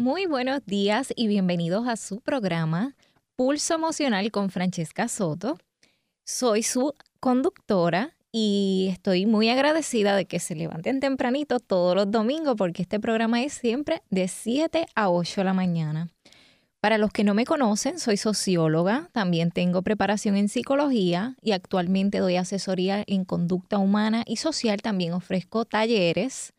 Muy buenos días y bienvenidos a su programa Pulso Emocional con Francesca Soto. Soy su conductora y estoy muy agradecida de que se levanten tempranito todos los domingos porque este programa es siempre de 7 a 8 de la mañana. Para los que no me conocen, soy socióloga, también tengo preparación en psicología y actualmente doy asesoría en conducta humana y social, también ofrezco talleres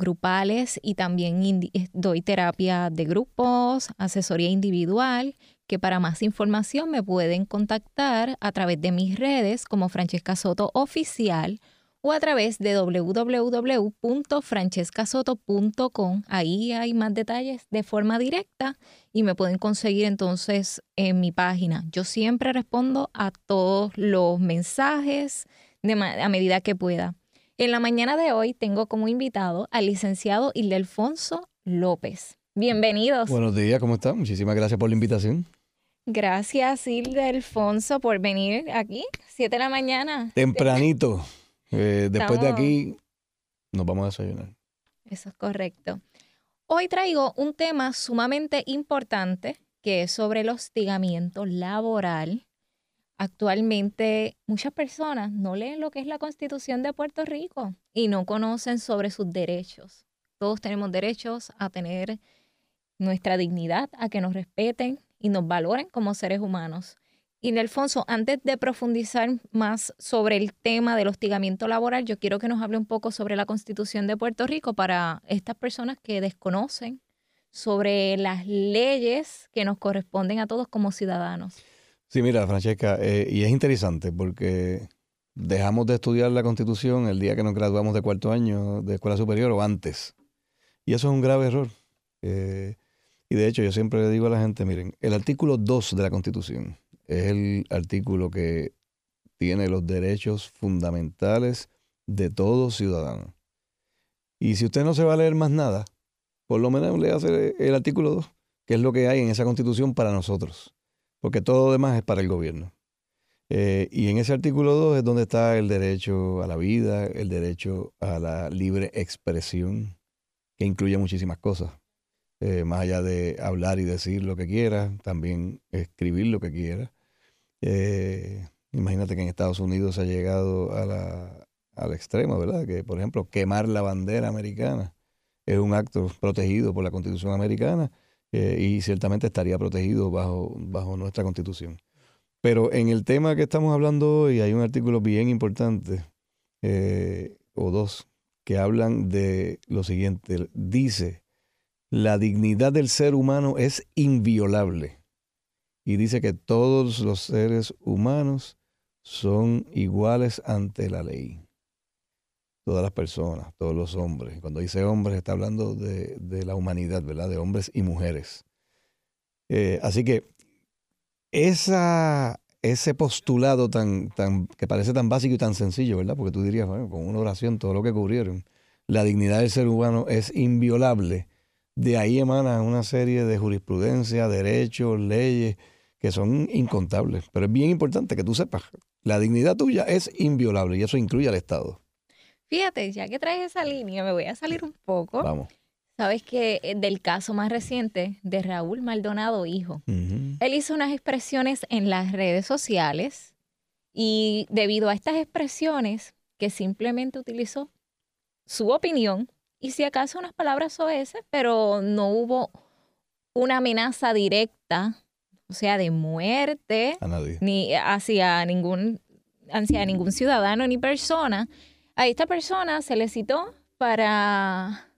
grupales y también eh, doy terapia de grupos, asesoría individual, que para más información me pueden contactar a través de mis redes como Francesca Soto Oficial o a través de www.francescasoto.com. Ahí hay más detalles de forma directa y me pueden conseguir entonces en mi página. Yo siempre respondo a todos los mensajes a medida que pueda. En la mañana de hoy tengo como invitado al licenciado Ildefonso López. Bienvenidos. Buenos días, ¿cómo están? Muchísimas gracias por la invitación. Gracias, Ildefonso, por venir aquí, siete de la mañana. Tempranito. Eh, después de aquí nos vamos a desayunar. Eso es correcto. Hoy traigo un tema sumamente importante que es sobre el hostigamiento laboral. Actualmente muchas personas no leen lo que es la constitución de Puerto Rico y no conocen sobre sus derechos. Todos tenemos derechos a tener nuestra dignidad, a que nos respeten y nos valoren como seres humanos. Y Nelfonso, antes de profundizar más sobre el tema del hostigamiento laboral, yo quiero que nos hable un poco sobre la Constitución de Puerto Rico para estas personas que desconocen sobre las leyes que nos corresponden a todos como ciudadanos. Sí, mira, Francesca, eh, y es interesante porque dejamos de estudiar la Constitución el día que nos graduamos de cuarto año de escuela superior o antes. Y eso es un grave error. Eh, y de hecho, yo siempre le digo a la gente, miren, el artículo 2 de la Constitución es el artículo que tiene los derechos fundamentales de todo ciudadano. Y si usted no se va a leer más nada, por lo menos le hace el artículo 2, que es lo que hay en esa constitución para nosotros, porque todo lo demás es para el gobierno. Eh, y en ese artículo 2 es donde está el derecho a la vida, el derecho a la libre expresión, que incluye muchísimas cosas. Eh, más allá de hablar y decir lo que quiera, también escribir lo que quiera. Eh, imagínate que en Estados Unidos ha llegado a la, al extremo, ¿verdad? Que, por ejemplo, quemar la bandera americana es un acto protegido por la Constitución americana eh, y ciertamente estaría protegido bajo, bajo nuestra Constitución. Pero en el tema que estamos hablando hoy hay un artículo bien importante, eh, o dos, que hablan de lo siguiente. Dice, la dignidad del ser humano es inviolable y dice que todos los seres humanos son iguales ante la ley. Todas las personas, todos los hombres. Cuando dice hombres está hablando de, la humanidad, ¿verdad? De hombres y mujeres. Eh, así que ese postulado tan, tan, que parece tan básico y tan sencillo, ¿verdad? Porque tú dirías, bueno, con una oración, todo lo que cubrieron, la dignidad del ser humano es inviolable de ahí emana una serie de jurisprudencia, derechos, leyes que son incontables. Pero es bien importante que tú sepas, la dignidad tuya es inviolable y eso incluye al Estado. Fíjate, ya que traes esa línea, me voy a salir un poco. Vamos. Sabes que eh, del caso más reciente de Raúl Maldonado, hijo, él hizo unas expresiones en las redes sociales y debido a estas expresiones que simplemente utilizó su opinión y si acaso unas palabras OS, pero no hubo una amenaza directa, o sea, de muerte, ni hacia ningún, hacia ningún ciudadano ni persona. A esta persona se le citó para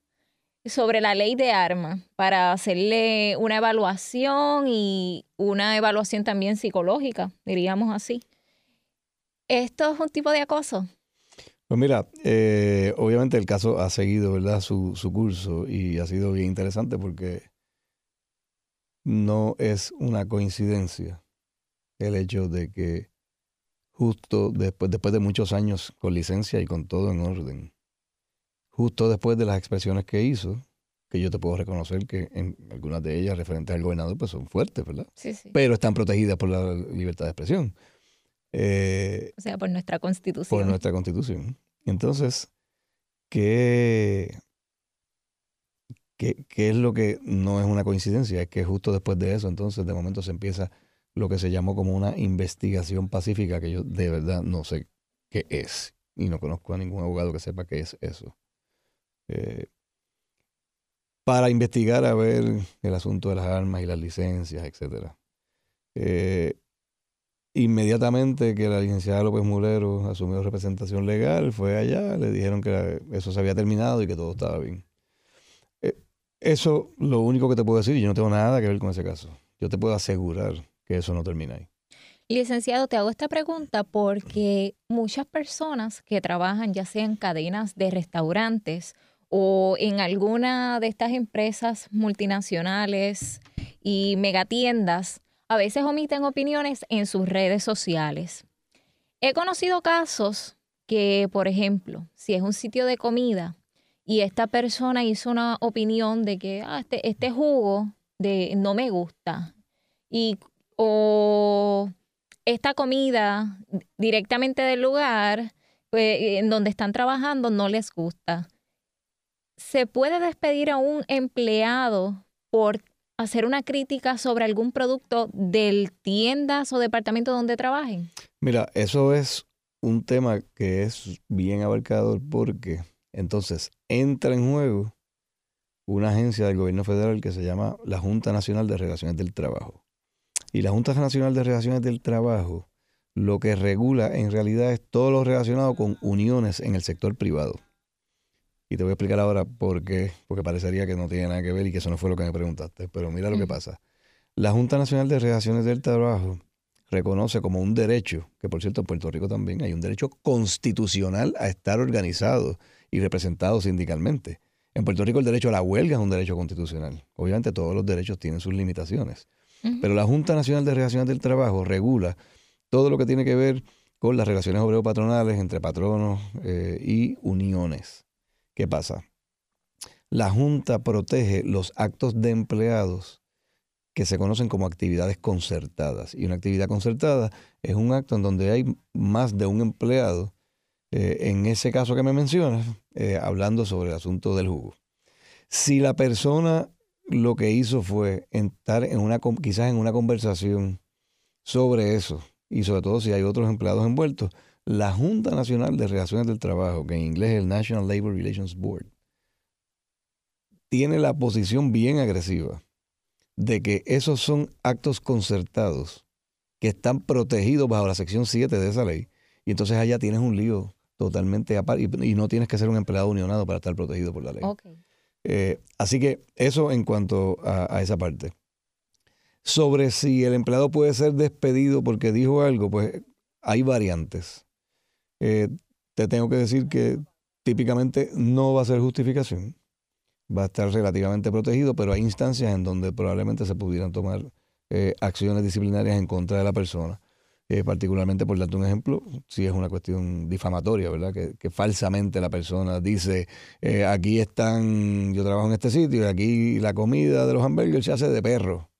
sobre la ley de armas, para hacerle una evaluación y una evaluación también psicológica, diríamos así. ¿Esto es un tipo de acoso? Pues mira, eh, obviamente el caso ha seguido ¿verdad? Su, su curso y ha sido bien interesante porque no es una coincidencia el hecho de que justo después, después de muchos años con licencia y con todo en orden, justo después de las expresiones que hizo, que yo te puedo reconocer que en algunas de ellas referentes al gobernador pues son fuertes, ¿verdad? Sí, sí. Pero están protegidas por la libertad de expresión. Eh, o sea, por nuestra constitución. Por nuestra constitución. Entonces, ¿qué, ¿qué, es lo que no es una coincidencia? Es que justo después de eso, entonces, de momento se empieza lo que se llamó como una investigación pacífica, que yo de verdad no sé qué es. Y no conozco a ningún abogado que sepa qué es eso. Eh, para investigar a ver el asunto de las armas y las licencias, etcétera. Eh, inmediatamente que la licenciada López Mulero asumió representación legal, fue allá, le dijeron que eso se había terminado y que todo estaba bien. Eh, eso lo único que te puedo decir, yo no tengo nada que ver con ese caso. Yo te puedo asegurar que eso no termina ahí. Licenciado, te hago esta pregunta porque muchas personas que trabajan ya sea en cadenas de restaurantes o en alguna de estas empresas multinacionales y megatiendas, a veces omiten opiniones en sus redes sociales. He conocido casos que, por ejemplo, si es un sitio de comida y esta persona hizo una opinión de que ah, este, este jugo de, no me gusta y o esta comida directamente del lugar pues, en donde están trabajando no les gusta ¿se puede despedir a un empleado por hacer una crítica sobre algún producto del tiendas o departamento donde trabajen? Mira, eso es un tema que es bien abarcador porque entonces entra en juego una agencia del gobierno federal que se llama la Junta Nacional de Relaciones del Trabajo. Y la Junta Nacional de Relaciones del Trabajo lo que regula en realidad es todo lo relacionado con uniones en el sector privado. Y te voy a explicar ahora por qué, porque parecería que no tiene nada que ver y que eso no fue lo que me preguntaste. Pero mira lo que pasa. La Junta Nacional de Relaciones del Trabajo reconoce como un derecho, que por cierto en Puerto Rico también hay un derecho constitucional a estar organizado y representado sindicalmente. En Puerto Rico el derecho a la huelga es un derecho constitucional. Obviamente todos los derechos tienen sus limitaciones. Pero la Junta Nacional de Relaciones del Trabajo regula todo lo que tiene que ver con las relaciones obrero-patronales entre patronos eh, y uniones. ¿Qué pasa? La Junta protege los actos de empleados que se conocen como actividades concertadas. Y una actividad concertada es un acto en donde hay más de un empleado, eh, en ese caso que me mencionas, eh, hablando sobre el asunto del jugo. Si la persona lo que hizo fue estar en una, quizás en una conversación sobre eso, y sobre todo si hay otros empleados envueltos, la Junta Nacional de Relaciones del Trabajo, que en inglés es el National Labor Relations Board, tiene la posición bien agresiva de que esos son actos concertados que están protegidos bajo la sección 7 de esa ley. Y entonces allá tienes un lío totalmente aparte y, no tienes que ser un empleado unionado para estar protegido por la ley. Eh, así que eso en cuanto a esa parte. Sobre si el empleado puede ser despedido porque dijo algo, pues hay variantes. Eh, te tengo que decir que típicamente no va a ser justificación, va a estar relativamente protegido, pero hay instancias en donde probablemente se pudieran tomar eh, acciones disciplinarias en contra de la persona. Eh, particularmente, por darte un ejemplo, si es una cuestión difamatoria, ¿verdad? Que, falsamente la persona dice, aquí están, yo trabajo en este sitio y aquí la comida de los hamburgues se hace de perro.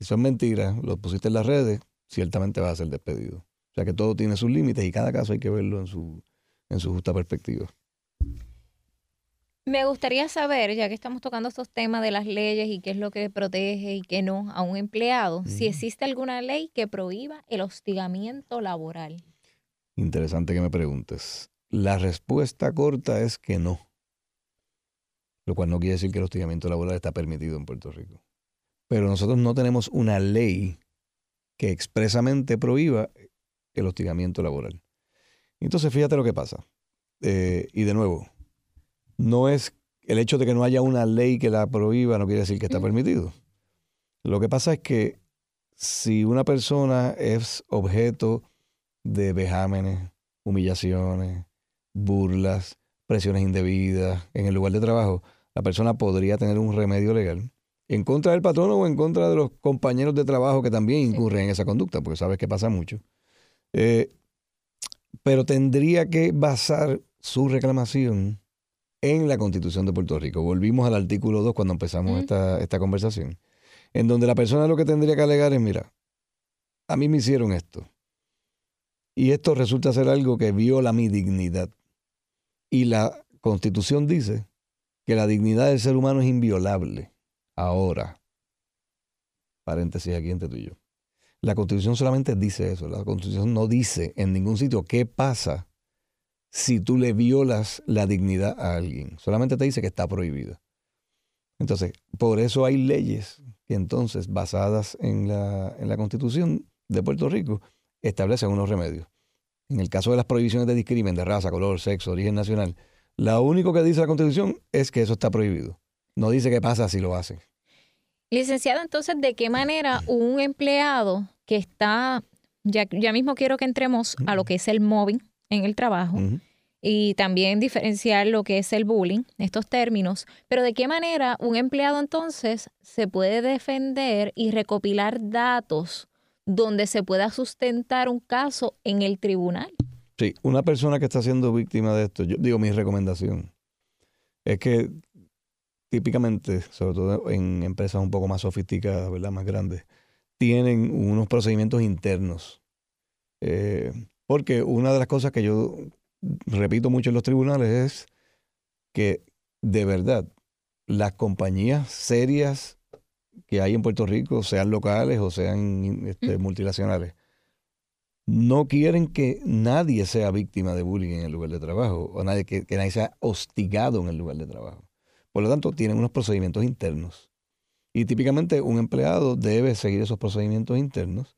Eso es mentira, lo pusiste en las redes, ciertamente va a ser despedido. O sea que todo tiene sus límites y cada caso hay que verlo en su, en su justa perspectiva. Me gustaría saber, ya que estamos tocando estos temas de las leyes y qué es lo que protege y qué no a un empleado, si existe alguna ley que prohíba el hostigamiento laboral. Interesante que me preguntes. La respuesta corta es que no. Lo cual no quiere decir que el hostigamiento laboral está permitido en Puerto Rico. Pero nosotros no tenemos una ley que expresamente prohíba el hostigamiento laboral. Entonces, fíjate lo que pasa. Eh, y de nuevo, no es el hecho de que no haya una ley que la prohíba, no quiere decir que está permitido. Lo que pasa es que si una persona es objeto de vejámenes, humillaciones, burlas, presiones indebidas en el lugar de trabajo, la persona podría tener un remedio legal en contra del patrón o en contra de los compañeros de trabajo que también incurren en esa conducta, porque sabes que pasa mucho. Eh, pero tendría que basar su reclamación en la Constitución de Puerto Rico. Volvimos al artículo 2 cuando empezamos esta, esta conversación, en donde la persona lo que tendría que alegar es, mira, a mí me hicieron esto. Y esto resulta ser algo que viola mi dignidad. Y la Constitución dice que la dignidad del ser humano es inviolable. Ahora, paréntesis aquí entre tú y yo. La Constitución solamente dice eso. La Constitución no dice en ningún sitio qué pasa si tú le violas la dignidad a alguien. Solamente te dice que está prohibido. Entonces, por eso hay leyes que entonces, basadas en la, en la Constitución de Puerto Rico, establecen unos remedios. En el caso de las prohibiciones de discrimen de raza, color, sexo, origen nacional, lo único que dice la Constitución es que eso está prohibido. No dice qué pasa si lo hacen. Licenciado, entonces, ¿de qué manera un empleado que está, ya, ya mismo quiero que entremos a lo que es el mobbing en el trabajo y también diferenciar lo que es el bullying, estos términos, pero ¿de qué manera un empleado entonces se puede defender y recopilar datos donde se pueda sustentar un caso en el tribunal? Sí, una persona que está siendo víctima de esto, yo digo mi recomendación, es que típicamente, sobre todo en empresas un poco más sofisticadas, ¿verdad? Más grandes, tienen unos procedimientos internos. Eh, porque una de las cosas que yo repito mucho en los tribunales es que de verdad las compañías serias que hay en Puerto Rico, sean locales o sean este, multinacionales, no quieren que nadie sea víctima de bullying en el lugar de trabajo o nadie, que, nadie sea hostigado en el lugar de trabajo. Por lo tanto, tienen unos procedimientos internos. Y típicamente un empleado debe seguir esos procedimientos internos.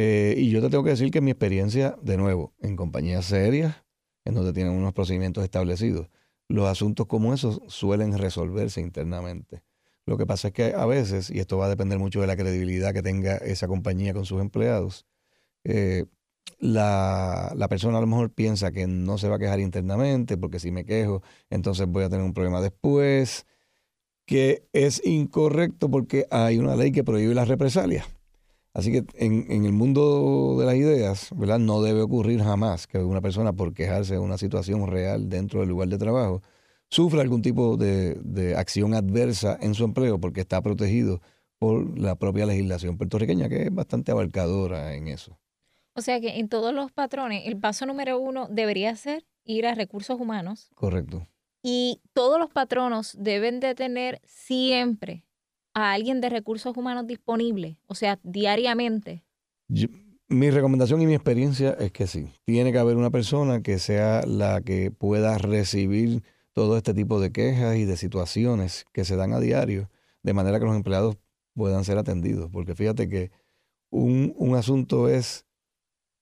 Eh, y yo te tengo que decir que mi experiencia, de nuevo, en compañías serias, en donde tienen unos procedimientos establecidos, los asuntos como esos suelen resolverse internamente. Lo que pasa es que a veces, y esto va a depender mucho de la credibilidad que tenga esa compañía con sus empleados, eh, la, la, persona a lo mejor piensa que no se va a quejar internamente, porque si me quejo, entonces voy a tener un problema después, que es incorrecto porque hay una ley que prohíbe las represalias. Así que en, en, el mundo de las ideas, ¿verdad? No debe ocurrir jamás que una persona por quejarse de una situación real dentro del lugar de trabajo sufra algún tipo de, acción adversa en su empleo porque está protegido por la propia legislación puertorriqueña, que es bastante abarcadora en eso. O sea que en todos los patrones, el paso número uno debería ser ir a recursos humanos. Correcto. Y todos los patronos deben de tener siempre a alguien de recursos humanos disponible, o sea, diariamente. mi recomendación y mi experiencia es que sí, tiene que haber una persona que sea la que pueda recibir todo este tipo de quejas y de situaciones que se dan a diario, de manera que los empleados puedan ser atendidos. Porque fíjate que un, un asunto es,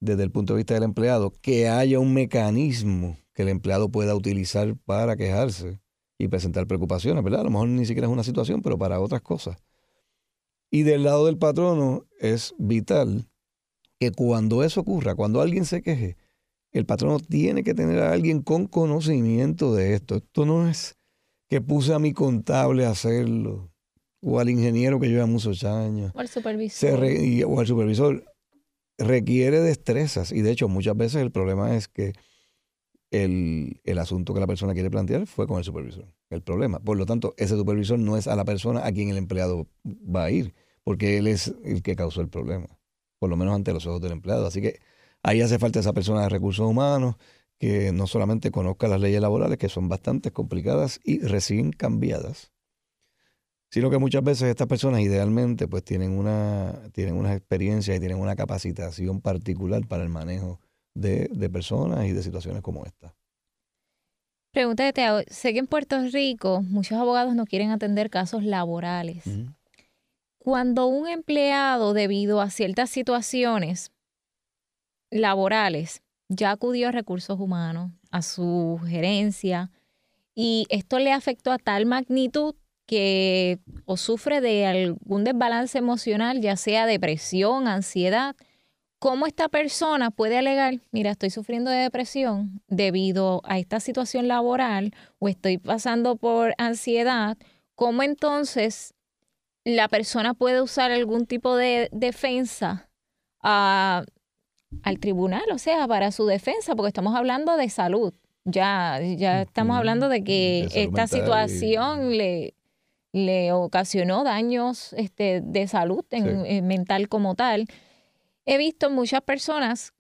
desde el punto de vista del empleado, que haya un mecanismo que el empleado pueda utilizar para quejarse y presentar preocupaciones, ¿verdad? A lo mejor ni siquiera es una situación, pero para otras cosas. Y del lado del patrono es vital que cuando eso ocurra, cuando alguien se queje, el patrono tiene que tener a alguien con conocimiento de esto. Esto no es que puse a mi contable a hacerlo, o al ingeniero que lleva muchos años. O al supervisor. o al supervisor. Requiere destrezas. Y de hecho, muchas veces el problema es que el, el, asunto que la persona quiere plantear fue con el supervisor. El problema. Por lo tanto, ese supervisor no es a la persona a quien el empleado va a ir, porque él es el que causó el problema. Por lo menos ante los ojos del empleado. Así que Ahí hace falta esa persona de recursos humanos que no solamente conozca las leyes laborales, que son bastante complicadas y recién cambiadas, sino que muchas veces estas personas idealmente pues tienen una, tienen una experiencia y tienen una capacitación particular para el manejo de, personas y de situaciones como esta. Pregunta de Teo. Sé que en Puerto Rico muchos abogados no quieren atender casos laborales. Cuando un empleado, debido a ciertas situaciones, laborales, ya acudió a recursos humanos, a su gerencia, y esto le afectó a tal magnitud que o sufre de algún desbalance emocional, ya sea depresión, ansiedad, ¿cómo esta persona puede alegar, mira, estoy sufriendo de depresión debido a esta situación laboral o estoy pasando por ansiedad? ¿Cómo entonces la persona puede usar algún tipo de defensa a al tribunal, o sea, para su defensa, porque estamos hablando de salud. Ya, ya estamos hablando de que esta situación le, le ocasionó daños este, de salud en, mental como tal. He visto muchas personas,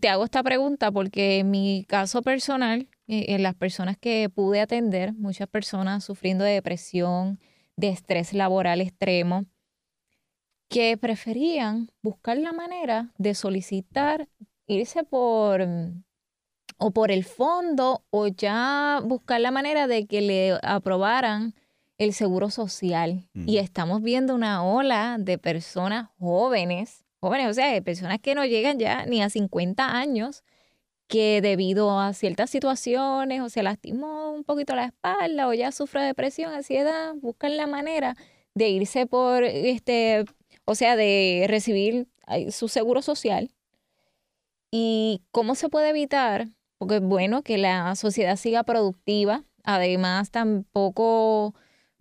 te hago esta pregunta porque en mi caso personal, eh, en las personas que pude atender, muchas personas sufriendo de depresión, de estrés laboral extremo, que preferían buscar la manera de solicitar irse por o por el fondo o ya buscar la manera de que le aprobaran el seguro social. Y estamos viendo una ola de personas jóvenes, o sea, personas que no llegan ya ni a 50 años, que debido a ciertas situaciones o se lastimó un poquito la espalda o ya sufre depresión, ansiedad, buscan la manera de irse por este, o sea, de recibir su seguro social. ¿Y cómo se puede evitar? Porque es bueno que la sociedad siga productiva. Además, tampoco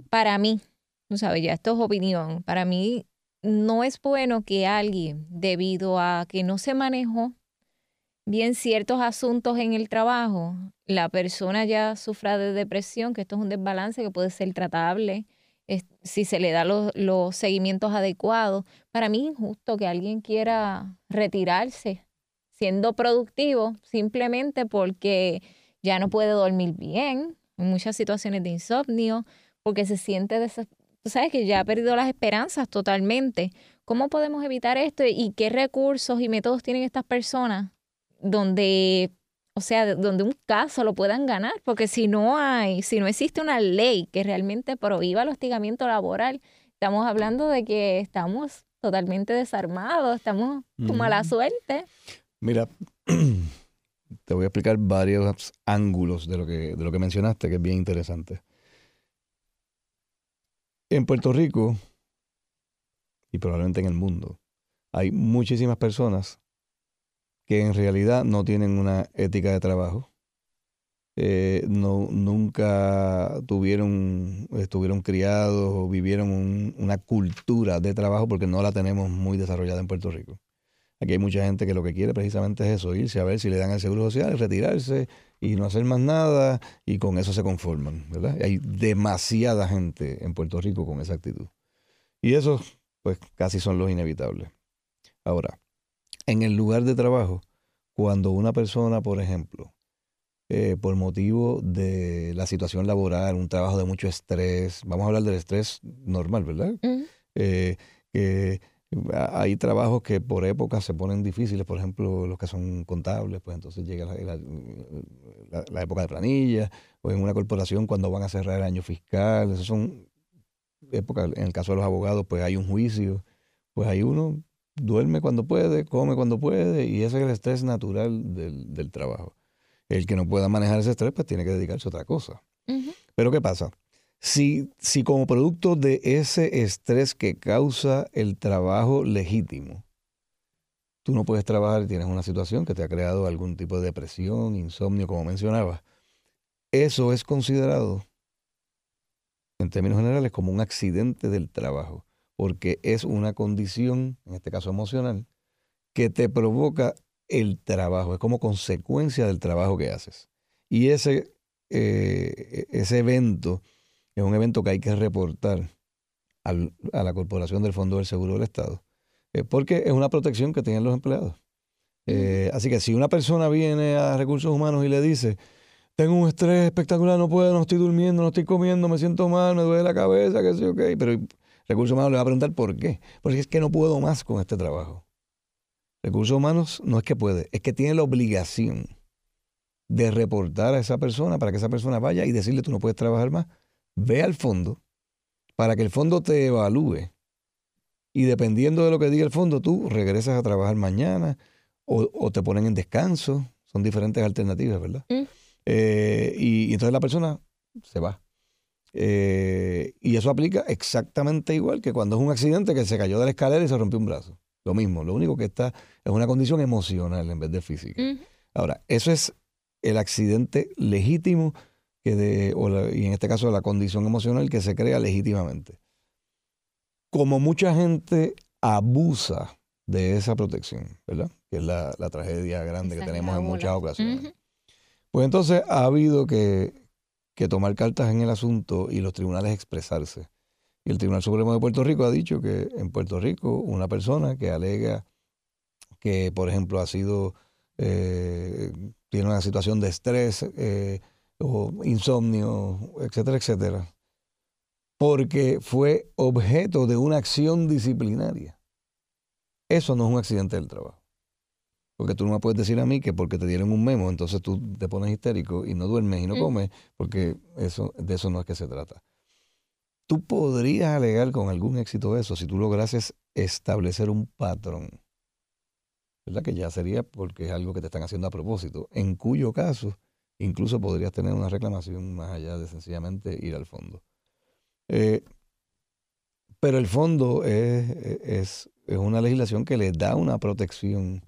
para mí, no sabes, ya esto es opinión, para mí no es bueno que alguien, debido a que no se manejó bien ciertos asuntos en el trabajo, la persona ya sufra de depresión, que esto es un desbalance que puede ser tratable si se le da los, seguimientos adecuados. Para mí es injusto que alguien quiera retirarse siendo productivo simplemente porque ya no puede dormir bien, en muchas situaciones de insomnio, porque se siente, tú sabes que ya ha perdido las esperanzas totalmente. ¿Cómo podemos evitar esto y qué recursos y métodos tienen estas personas donde, o sea, donde un caso lo puedan ganar? Porque si no hay, si no existe una ley que realmente prohíba el hostigamiento laboral, estamos hablando de que estamos totalmente desarmados, estamos con mala suerte. Mira, te voy a explicar varios ángulos de lo que, de lo que mencionaste, que es bien interesante. En Puerto Rico, y probablemente en el mundo, hay muchísimas personas que en realidad no tienen una ética de trabajo, eh, no, nunca tuvieron, estuvieron criados o vivieron una cultura de trabajo porque no la tenemos muy desarrollada en Puerto Rico. Aquí hay mucha gente que lo que quiere precisamente es eso, irse a ver si le dan el seguro social, retirarse y no hacer más nada y con eso se conforman, ¿verdad? Hay demasiada gente en Puerto Rico con esa actitud. Y esos, pues, casi son los inevitables. Ahora, en el lugar de trabajo, cuando una persona, por ejemplo, eh, por motivo de la situación laboral, un trabajo de mucho estrés, vamos a hablar del estrés normal, ¿verdad? Eh, que hay trabajos que por época se ponen difíciles, por ejemplo, los que son contables, pues entonces llega la, época de planilla, o en una corporación cuando van a cerrar el año fiscal, esas son épocas, en el caso de los abogados, pues hay un juicio, pues hay uno duerme cuando puede, come cuando puede, y ese es el estrés natural del, trabajo. El que no pueda manejar ese estrés, pues tiene que dedicarse a otra cosa. Pero ¿qué pasa? Si, si como producto de ese estrés que causa el trabajo legítimo, tú no puedes trabajar y tienes una situación que te ha creado algún tipo de depresión, insomnio, como mencionabas, eso es considerado, en términos generales, como un accidente del trabajo, porque es una condición, en este caso emocional, que te provoca el trabajo, es como consecuencia del trabajo que haces. Y ese, eh, ese evento es un evento que hay que reportar a la Corporación del Fondo del Seguro del Estado, eh, porque es una protección que tienen los empleados. Eh, así que si una persona viene a recursos humanos y le dice, tengo un estrés espectacular, no puedo, no estoy durmiendo, no estoy comiendo, me siento mal, me duele la cabeza, qué sé yo, qué, pero recursos humanos le va a preguntar por qué. Porque es que no puedo más con este trabajo. Recursos humanos no es que puede, es que tiene la obligación de reportar a esa persona para que esa persona vaya y decirle tú no puedes trabajar más ve al fondo para que el fondo te evalúe y dependiendo de lo que diga el fondo, tú regresas a trabajar mañana o, te ponen en descanso. Son diferentes alternativas, ¿verdad? Mm. Eh, y, entonces la persona se va. Eh, y eso aplica exactamente igual que cuando es un accidente que se cayó de la escalera y se rompió un brazo. Lo mismo, lo único que está es una condición emocional en vez de física. Ahora, eso es el accidente legítimo que de, y en este caso la condición emocional que se crea legítimamente. Como mucha gente abusa de esa protección, ¿verdad? Que es la, tragedia grande que tenemos en muchas ocasiones. Pues entonces ha habido que, que tomar cartas en el asunto y los tribunales expresarse. Y el Tribunal Supremo de Puerto Rico ha dicho que en Puerto Rico una persona que alega que, por ejemplo, ha sido eh, tiene una situación de estrés eh, o insomnio, etcétera, etcétera, porque fue objeto de una acción disciplinaria. Eso no es un accidente del trabajo. Porque tú no me puedes decir a mí que porque te dieron un memo, entonces tú te pones histérico y no duermes y no comes, porque eso, de eso no es que se trata. Tú podrías alegar con algún éxito eso si tú lograses establecer un patrón. ¿Verdad? Que ya sería porque es algo que te están haciendo a propósito, en cuyo caso incluso podrías tener una reclamación más allá de sencillamente ir al fondo. Eh, pero el fondo es, es, es, una legislación que le da una protección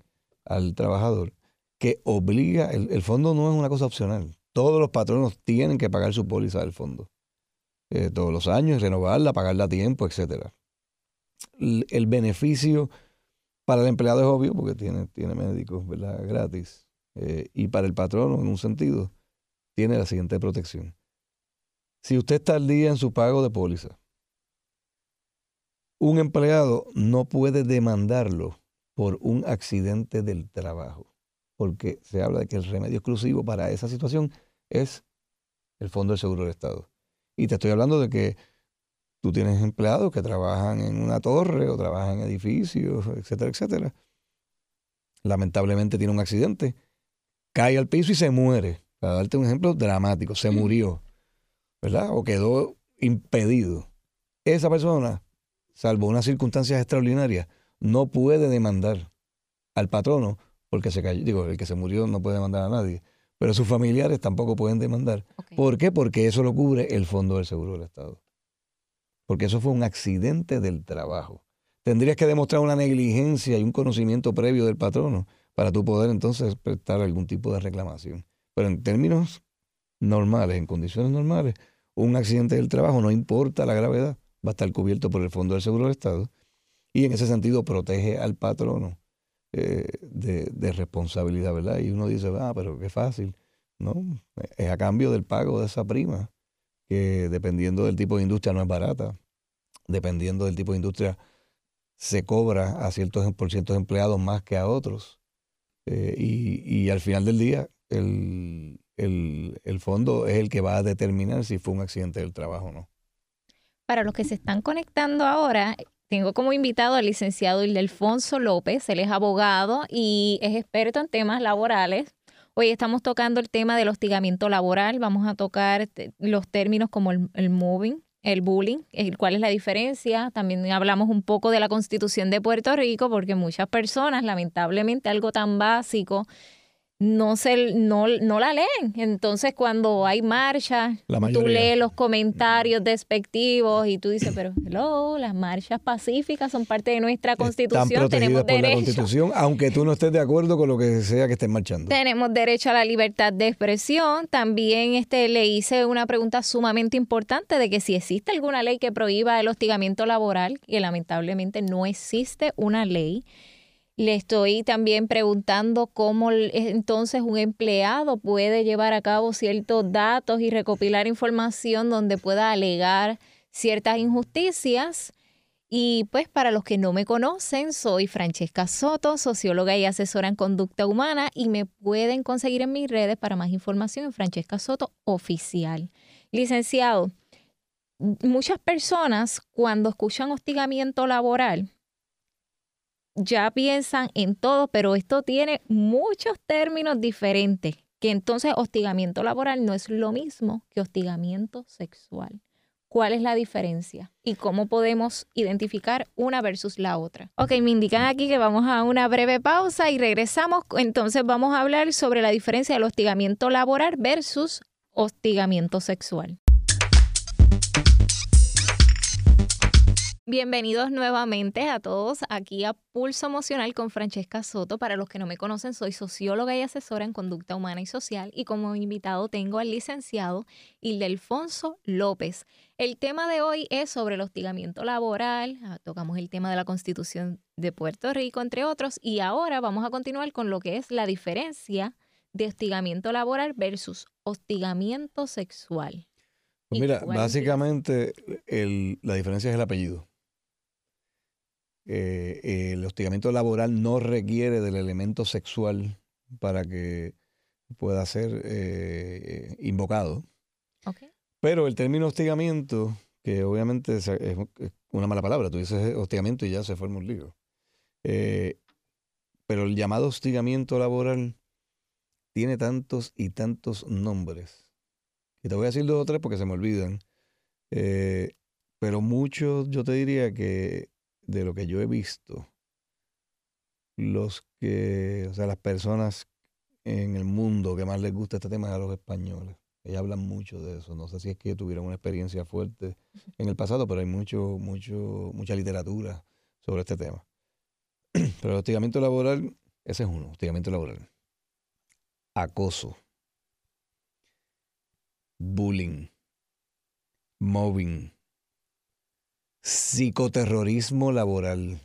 al trabajador que obliga, el, fondo no es una cosa opcional. Todos los patronos tienen que pagar su póliza del fondo. Eh, todos los años, renovarla, pagarla a tiempo, etc. El, beneficio para el empleado es obvio porque tiene, tiene médicos gratis. Eh, y para el patrono, en un sentido, tiene la siguiente protección. Si usted está al día en su pago de póliza, un empleado no puede demandarlo por un accidente del trabajo, porque se habla de que el remedio exclusivo para esa situación es el Fondo del Seguro del Estado. Y te estoy hablando de que tú tienes empleados que trabajan en una torre o trabajan en edificios, etcétera, etcétera. Lamentablemente tiene un accidente, cae al piso y se muere. Para darte un ejemplo dramático, se murió, ¿verdad? O quedó impedido. Esa persona, salvo unas circunstancias extraordinarias, no puede demandar al patrono porque se cayó. Digo, el que se murió no puede demandar a nadie. Pero sus familiares tampoco pueden demandar. ¿Por qué? Porque eso lo cubre el Fondo del Seguro del Estado. Porque eso fue un accidente del trabajo. Tendrías que demostrar una negligencia y un conocimiento previo del patrono para tú poder entonces prestar algún tipo de reclamación. Pero en términos normales, en condiciones normales, un accidente del trabajo, no importa la gravedad, va a estar cubierto por el Fondo del Seguro del Estado y en ese sentido protege al patrono eh, de, responsabilidad, ¿verdad? Y uno dice, ah, pero qué fácil, ¿no? Es a cambio del pago de esa prima, que dependiendo del tipo de industria no es barata, dependiendo del tipo de industria se cobra a ciertos por ciertos empleados más que a otros. Eh, y, al final del día, el, el fondo es el que va a determinar si fue un accidente del trabajo o no. Para los que se están conectando ahora, tengo como invitado al licenciado Ildefonso López, él es abogado y es experto en temas laborales. Hoy estamos tocando el tema del hostigamiento laboral, vamos a tocar los términos como el, el moving, el bullying, cuál es la diferencia. También hablamos un poco de la constitución de Puerto Rico, porque muchas personas, lamentablemente, algo tan básico no, se, no, no la leen. Entonces, cuando hay marcha, tú lees los comentarios despectivos y tú dices, pero hello, las marchas pacíficas son parte de nuestra constitución. Tenemos derecho. la constitución, aunque tú no estés de acuerdo con lo que sea que estén marchando. Tenemos derecho a la libertad de expresión. También este, le hice una pregunta sumamente importante de que si existe alguna ley que prohíba el hostigamiento laboral, que lamentablemente no existe una ley. Le estoy también preguntando cómo entonces un empleado puede llevar a cabo ciertos datos y recopilar información donde pueda alegar ciertas injusticias. Y pues para los que no me conocen, soy Francesca Soto, socióloga y asesora en conducta humana y me pueden conseguir en mis redes para más información en Francesca Soto Oficial. Licenciado, muchas personas cuando escuchan hostigamiento laboral ya piensan en todo, pero esto tiene muchos términos diferentes, que entonces hostigamiento laboral no es lo mismo que hostigamiento sexual. ¿Cuál es la diferencia? ¿Y cómo podemos identificar una versus la otra? Ok, me indican aquí que vamos a una breve pausa y regresamos. Entonces vamos a hablar sobre la diferencia del hostigamiento laboral versus hostigamiento sexual. Bienvenidos nuevamente a todos aquí a Pulso Emocional con Francesca Soto. Para los que no me conocen, soy socióloga y asesora en conducta humana y social y como invitado tengo al licenciado Ildefonso López. El tema de hoy es sobre el hostigamiento laboral, ah, tocamos el tema de la Constitución de Puerto Rico, entre otros, y ahora vamos a continuar con lo que es la diferencia de hostigamiento laboral versus hostigamiento sexual. Pues mira, básicamente la diferencia es el apellido. Eh, el hostigamiento laboral no requiere del elemento sexual para que pueda ser eh, invocado. Pero el término hostigamiento, que obviamente es, una mala palabra, tú dices hostigamiento y ya se forma un lío. Eh, pero el llamado hostigamiento laboral tiene tantos y tantos nombres. Y te voy a decir dos o tres porque se me olvidan. Eh, pero muchos, yo te diría que de lo que yo he visto, los que, o sea, las personas en el mundo que más les gusta este tema es a los españoles. Ellos hablan mucho de eso. No sé si es que tuvieron una experiencia fuerte en el pasado, pero hay mucho, mucho, mucha literatura sobre este tema. Pero el hostigamiento laboral, ese es uno, hostigamiento laboral. Acoso. Bullying. Mobbing. Psicoterrorismo laboral.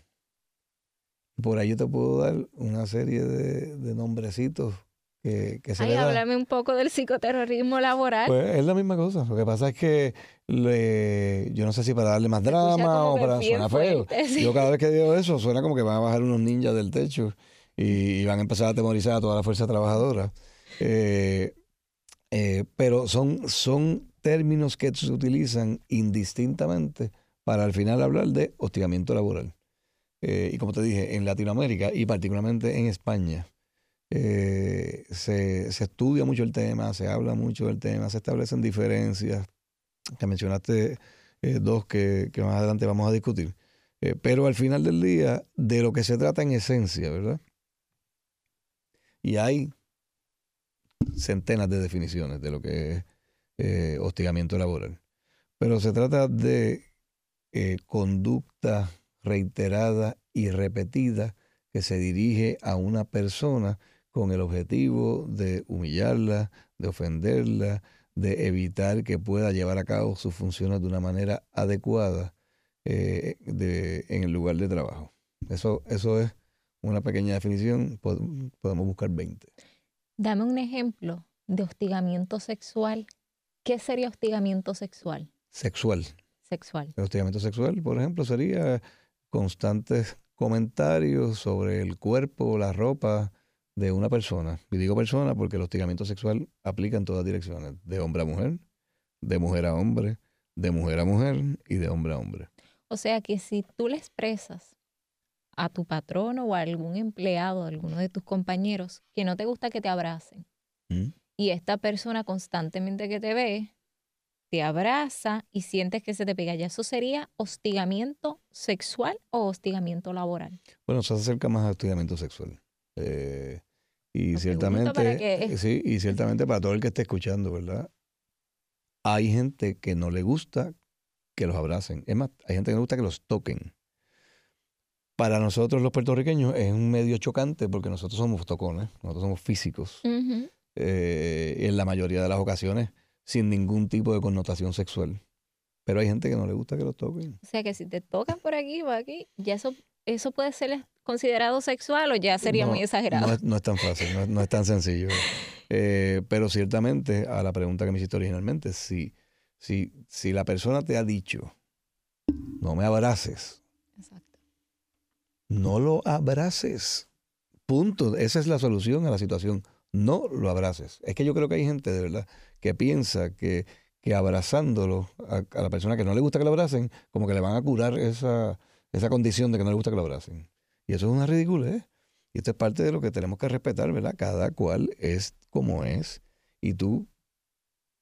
Por ahí yo te puedo dar una serie de, de nombrecitos que, se Ay, háblame un poco del psicoterrorismo laboral. Pues es la misma cosa. Lo que pasa es que yo no sé si para darle más drama o para suena feo. Yo cada vez que digo eso suena como que van a bajar unos ninjas del techo y, van a empezar a atemorizar a toda la fuerza trabajadora. Eh, eh, pero son, son términos que se utilizan indistintamente para al final hablar de hostigamiento laboral. Eh, y como te dije, en Latinoamérica y particularmente en España, eh, se, estudia mucho el tema, se habla mucho del tema, se establecen diferencias. Que mencionaste eh, dos que, más adelante vamos a discutir. Pero al final del día, de lo que se trata en esencia, ¿verdad? Y hay centenas de definiciones de lo que es hostigamiento laboral. Pero se trata de conducta reiterada y repetida que se dirige a una persona con el objetivo de humillarla, de ofenderla, de evitar que pueda llevar a cabo sus funciones de una manera adecuada eh, en el lugar de trabajo. Eso, eso es una pequeña definición, podemos buscar 20. Dame un ejemplo de hostigamiento sexual. ¿Qué sería hostigamiento sexual? Sexual. Sexual. El hostigamiento sexual, por ejemplo, sería constantes comentarios sobre el cuerpo, la ropa, de una persona. Y digo persona porque el hostigamiento sexual aplica en todas direcciones, de hombre a mujer, de mujer a hombre, de mujer a mujer y de hombre a hombre. O sea que si tú le expresas a tu patrono o a algún empleado, a alguno de tus compañeros, que no te gusta que te abracen, ¿Mm? y esta persona constantemente que te ve, te abraza y sientes que se te pega, ¿ya eso sería hostigamiento sexual o hostigamiento laboral? Bueno, se acerca más a hostigamiento sexual. Eh, y ciertamente, sí, y ciertamente para todo el que esté escuchando, ¿verdad? Hay gente que no le gusta que los abracen. Es más, hay gente que le gusta que los toquen. Para nosotros los puertorriqueños es un medio chocante porque nosotros somos tocones, nosotros somos físicos. Eh, en la mayoría de las ocasiones sin ningún tipo de connotación sexual. Pero hay gente que no le gusta que los toquen. O sea que si te tocan por aquí o aquí, ya eso, eso puede ser considerado sexual o ya sería muy exagerado? No es, tan fácil, no, es tan sencillo. Eh, pero ciertamente, a la pregunta que me hiciste originalmente, si, si, si la persona te ha dicho, no me abraces, Exacto. no lo abraces. Punto. Esa es la solución a la situación. No lo abraces. Es que yo creo que hay gente de verdad que piensa que, que abrazándolo a, la persona que no le gusta que lo abracen, como que le van a curar esa, esa condición de que no le gusta que lo abracen. Y eso es una ridiculez. Y esto es parte de lo que tenemos que respetar, ¿verdad? Cada cual es como es. Y tú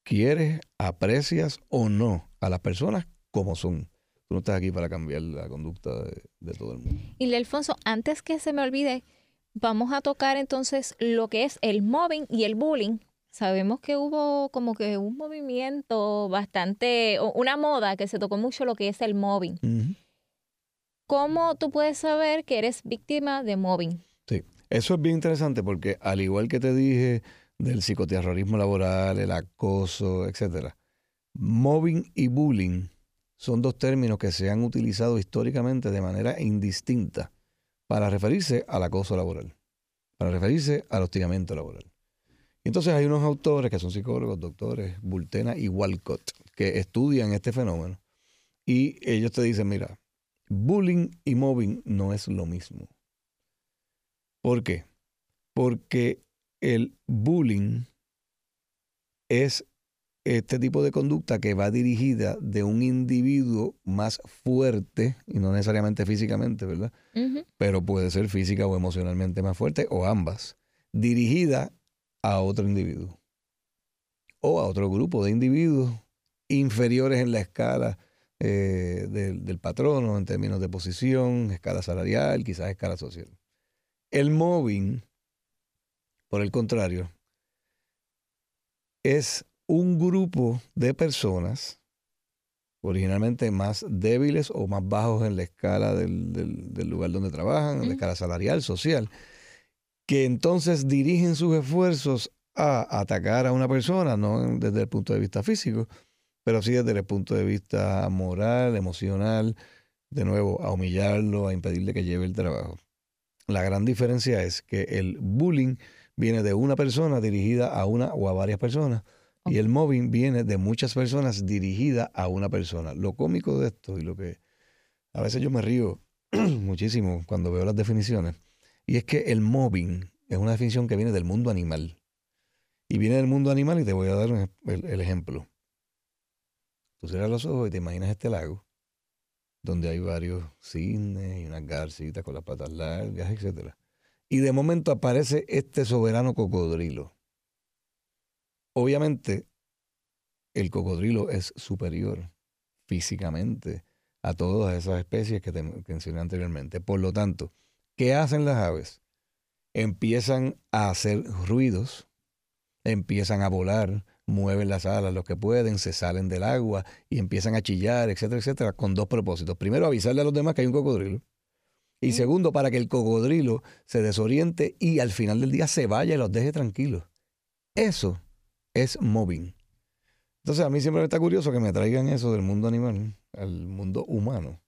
quieres, aprecias o no a las personas como son. Tú no estás aquí para cambiar la conducta de, todo el mundo. Y Alfonso, antes que se me olvide, vamos a tocar entonces lo que es el mobbing y el bullying. Sabemos que hubo como que un movimiento bastante, una moda que se tocó mucho lo que es el mobbing. ¿Cómo tú puedes saber que eres víctima de mobbing? Sí, eso es bien interesante porque al igual que te dije del psicoterrorismo laboral, el acoso, etcétera, mobbing y bullying son dos términos que se han utilizado históricamente de manera indistinta para referirse al acoso laboral, para referirse al hostigamiento laboral. Entonces hay unos autores que son psicólogos, doctores, Bultena y Walcott, que estudian este fenómeno y ellos te dicen, mira, bullying y mobbing no es lo mismo. ¿Por qué? Porque el bullying es este tipo de conducta que va dirigida de un individuo más fuerte, y no necesariamente físicamente, ¿verdad? Pero puede ser física o emocionalmente más fuerte, o ambas, dirigida a otro individuo o a otro grupo de individuos inferiores en la escala eh, del, del patrono en términos de posición, escala salarial, quizás escala social. El mobbing, por el contrario, es un grupo de personas originalmente más débiles o más bajos en la escala del, lugar donde trabajan, en la escala salarial, social, que entonces dirigen sus esfuerzos a atacar a una persona, no desde el punto de vista físico, pero sí desde el punto de vista moral, emocional, de nuevo, a humillarlo, a impedirle que lleve el trabajo. La gran diferencia es que el bullying viene de una persona dirigida a una o a varias personas y el mobbing viene de muchas personas dirigida a una persona. Lo cómico de esto y lo que a veces yo me río muchísimo cuando veo las definiciones, y es que el mobbing es una definición que viene del mundo animal. Y viene del mundo animal y te voy a dar el, ejemplo. Tú cierras los ojos y te imaginas este lago, donde hay varios cisnes y unas garcitas con las patas largas, etc. Y de momento aparece este soberano cocodrilo Obviamente, el cocodrilo es superior físicamente a todas esas especies que te mencioné anteriormente. Por lo tanto, ¿qué hacen las aves? Empiezan a hacer ruidos, empiezan a volar, mueven las alas los que pueden, se salen del agua y empiezan a chillar, etcétera, etcétera, con dos propósitos. Primero, avisarle a los demás que hay un cocodrilo. Y segundo, para que el cocodrilo se desoriente y al final del día se vaya y los deje tranquilos. Eso es mobbing. Entonces a mí siempre me está curioso que me traigan eso del mundo animal al mundo humano.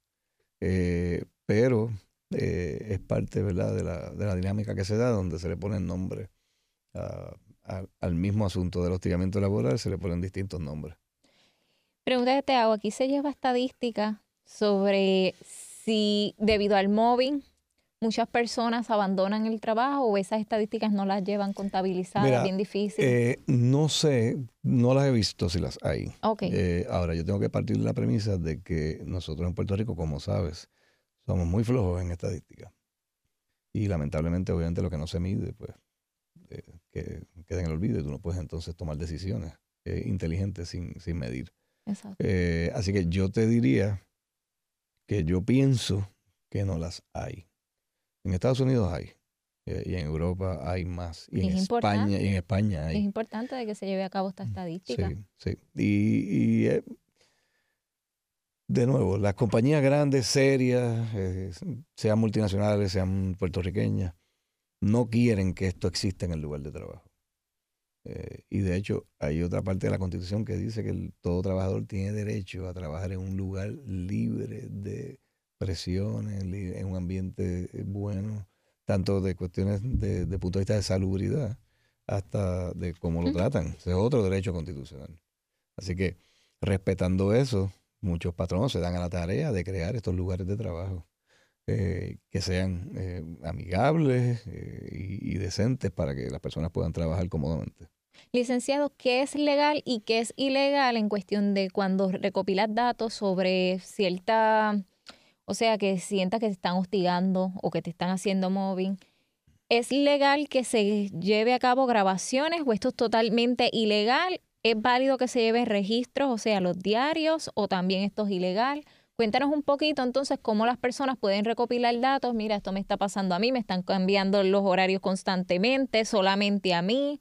Eh, pero eh, es parte ¿verdad? De, la, de la dinámica que se da donde se le ponen nombres al mismo asunto del hostigamiento laboral, se le ponen distintos nombres. Pregunta que te hago, aquí se lleva estadística sobre si debido al mobbing muchas personas abandonan el trabajo o esas estadísticas no las llevan contabilizadas, bien difícil? Eh, no sé, no las he visto si las hay. Eh, ahora, yo tengo que partir de la premisa de que nosotros en Puerto Rico, como sabes, somos muy flojos en estadística. Y lamentablemente, obviamente, lo que no se mide, pues, eh, que queda en el olvido y tú no puedes entonces tomar decisiones inteligentes sin, sin medir. Exacto. así que yo te diría que yo pienso que no las hay. En Estados Unidos hay. Eh, y en Europa hay más. Y, en España, y en España hay. Es importante de que se lleve a cabo esta mm, estadística. Sí, sí. Y, eh, de nuevo, las compañías grandes, serias, eh, sean multinacionales, sean puertorriqueñas, no quieren que esto exista en el lugar de trabajo. y de hecho, hay otra parte de la Constitución que dice que todo trabajador tiene derecho a trabajar en un lugar libre de presiones, en un ambiente bueno, tanto de cuestiones de, punto de vista de salubridad hasta de cómo lo tratan. Ese es otro derecho constitucional. Así que respetando eso, muchos patronos se dan a la tarea de crear estos lugares de trabajo eh, que sean eh, amigables eh, y, decentes para que las personas puedan trabajar cómodamente. Licenciado, ¿qué es legal y qué es ilegal en cuestión de cuando recopilas datos sobre cierta o sea, que sientas que te están hostigando o que te están haciendo mobbing. ¿Es legal que se lleve a cabo grabaciones o esto es totalmente ilegal? ¿Es válido que se lleve registros, o sea, los diarios, o también esto es ilegal? Cuéntanos un poquito entonces cómo las personas pueden recopilar datos. Mira, esto me está pasando a mí, me están cambiando los horarios constantemente, solamente a mí.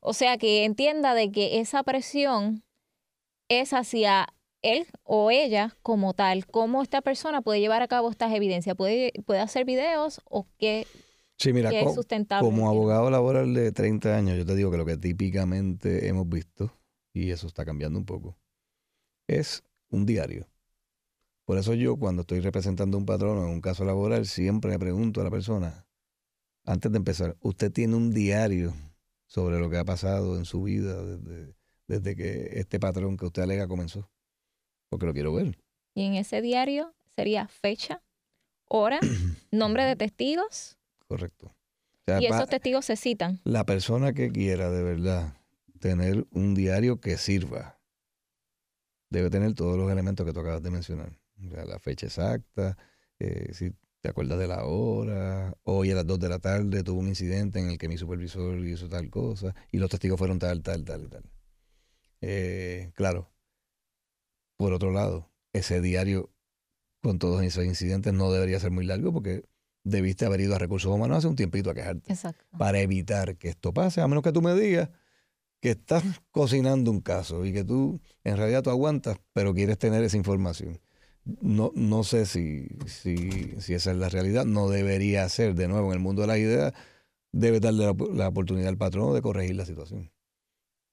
O sea, que entienda de que esa presión es hacia él o ella como tal, cómo esta persona puede llevar a cabo estas evidencias, puede, puede hacer videos o qué, sí, mira, es sustentable. Como abogado laboral de 30 años, yo te digo que lo que típicamente hemos visto, y eso está cambiando un poco, es un diario. Por eso yo cuando estoy representando a un patrón en un caso laboral, siempre me pregunto a la persona, antes de empezar, ¿usted tiene un diario sobre lo que ha pasado en su vida desde, desde que este patrón que usted alega comenzó? porque lo quiero ver. Y en ese diario sería fecha, hora, nombre de testigos. Correcto. y esos testigos se citan. La persona que quiera de verdad tener un diario que sirva, debe tener todos los elementos que tú acabas de mencionar. la fecha exacta, eh, si te acuerdas de la hora, hoy a las 2 de la tarde tuvo un incidente en el que mi supervisor hizo tal cosa y los testigos fueron tal, tal, tal, tal. Eh, claro, por otro lado, ese diario con todos esos incidentes no debería ser muy largo porque debiste haber ido a recursos humanos hace un tiempito a quejarte. Exacto. Para evitar que esto pase, a menos que tú me digas que estás cocinando un caso y que tú en realidad tú aguantas, pero quieres tener esa información. No, no sé si, si, si esa es la realidad. No debería ser, de nuevo, en el mundo de las ideas, debe darle la, la oportunidad al patrono de corregir la situación.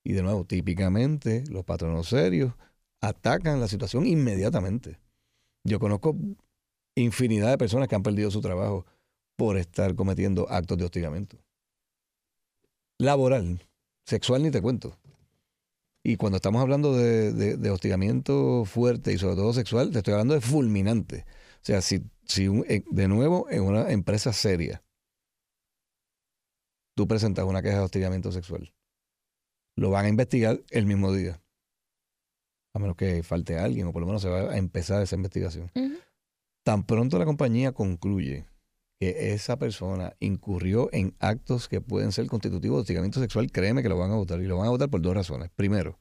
Y de nuevo, típicamente los patronos serios atacan la situación inmediatamente. Yo conozco infinidad de personas que han perdido su trabajo por estar cometiendo actos de hostigamiento. Laboral, Sexual ni te cuento. Y cuando estamos hablando de, hostigamiento fuerte y sobre todo sexual, te estoy hablando de fulminante. O sea, si, si eh, de nuevo en una empresa seria, tú presentas una queja de hostigamiento sexual, lo van a investigar el mismo día. A menos que falte alguien o por lo menos se va a empezar esa investigación. Tan pronto la compañía concluye que esa persona incurrió en actos que pueden ser constitutivos de hostigamiento sexual, créeme que lo van a votar. Y lo van a votar por dos razones. Primero,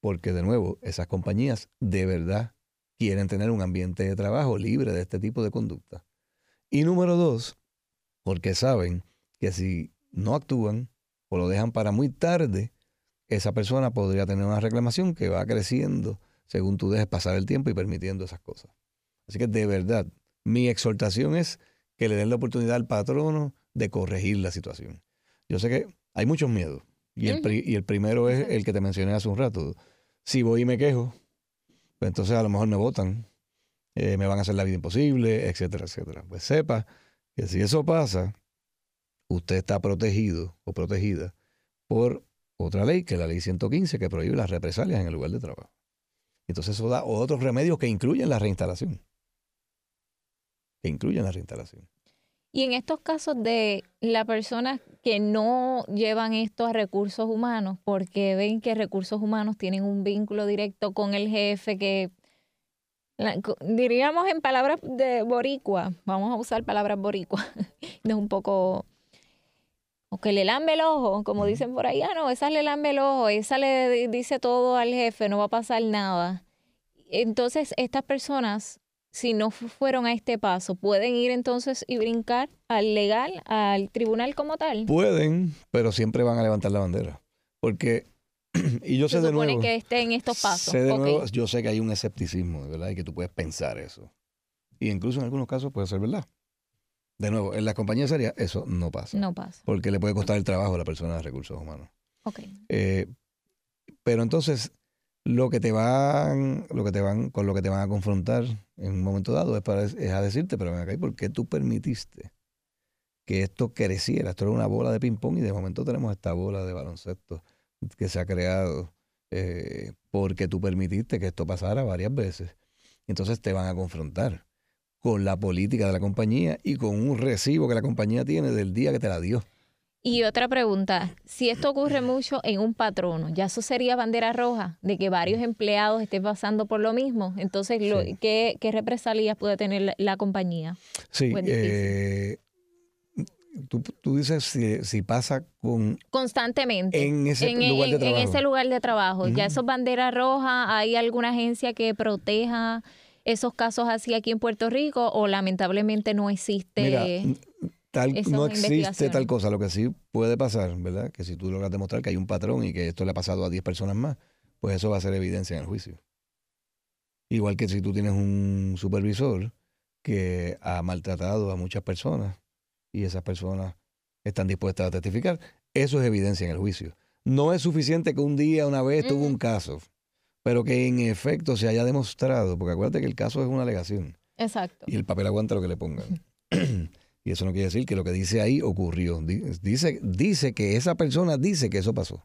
porque de nuevo, esas compañías de verdad quieren tener un ambiente de trabajo libre de este tipo de conducta. Y número dos, porque saben que si no actúan o lo dejan para muy tarde, esa persona podría tener una reclamación que va creciendo según tú dejes pasar el tiempo y permitiendo esas cosas. Así que de verdad, mi exhortación es que le den la oportunidad al patrono de corregir la situación. Yo sé que hay muchos miedos. Y el, y el primero es el que te mencioné hace un rato. Si voy y me quejo, pues entonces a lo mejor me votan, eh, me van a hacer la vida imposible, etcétera, etcétera. Pues sepa que si eso pasa, usted está protegido o protegida por otra ley, que es la ley 115, que prohíbe las represalias en el lugar de trabajo. Entonces eso da otros remedios que incluyen la reinstalación que incluyen la reinstalación. Y en estos casos de las personas que no llevan esto a recursos humanos porque ven que recursos humanos tienen un vínculo directo con el jefe que diríamos en palabras de boricua, vamos a usar palabras boricua, es un poco o que le lambe el ojo, como dicen por ahí, ah, no, esa le lambe el ojo, esa le dice todo al jefe, no va a pasar nada. Entonces, estas personas si no fueron a este paso, ¿pueden ir entonces y brincar al legal, al tribunal como tal? Pueden, pero siempre van a levantar la bandera. Porque, y yo sé de nuevo... que esté en estos pasos. Sé de nuevo, yo sé que hay un escepticismo, ¿verdad? Y que tú puedes pensar eso. Y incluso en algunos casos puede ser verdad. De nuevo, en la compañía seria eso no pasa. No pasa. Porque le puede costar el trabajo a la persona de recursos humanos. Ok. Eh, pero entonces, lo que te van, lo que te van, con lo que te van a confrontar en un momento dado es, a decirte, pero ven acá, ¿por qué tú permitiste que esto creciera? Esto era una bola de ping-pong y de momento tenemos esta bola de baloncesto que se ha creado eh, porque tú permitiste que esto pasara varias veces. Entonces te van a confrontar con la política de la compañía y con un recibo que la compañía tiene del día que te la dio. Y otra pregunta, si esto ocurre mucho en un patrono, ¿ya eso sería bandera roja de que varios empleados estén pasando por lo mismo? Entonces, ¿qué, represalias puede tener la, compañía? Sí, eh, tú, dices si, pasa con... Constantemente. En ese lugar de trabajo. En ese lugar de trabajo. ¿Ya eso es bandera roja? ¿Hay alguna agencia que proteja esos casos así aquí en Puerto Rico o lamentablemente no existe? No existe tal cosa. Lo que sí puede pasar, ¿verdad? Que si tú logras demostrar que hay un patrón y que esto le ha pasado a 10 personas más, pues eso va a ser evidencia en el juicio. Igual que si tú tienes un supervisor que ha maltratado a muchas personas y esas personas están dispuestas a testificar, eso es evidencia en el juicio. No es suficiente que un día, una vez, tuvo un caso, pero que en efecto se haya demostrado, porque acuérdate que el caso es una alegación. Exacto. Y el papel aguanta lo que le pongan. Y eso no quiere decir que lo que dice ahí ocurrió. Dice, dice que esa persona dice que eso pasó.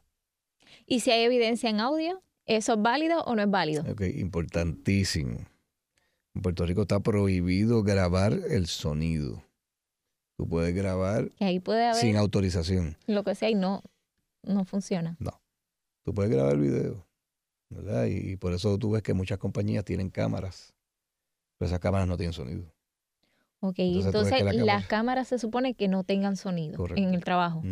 ¿Y si hay evidencia en audio? ¿Eso es válido o no es válido? Ok, importantísimo. En Puerto Rico está prohibido grabar el sonido. Tú puedes grabar ahí puede sin autorización. Lo que sea y no, no funciona. No. Tú puedes grabar video. ¿verdad? Y, por eso tú ves que muchas compañías tienen cámaras, pero esas cámaras no tienen sonido. Ok, entonces, las cámaras se supone que no tengan sonido en el trabajo.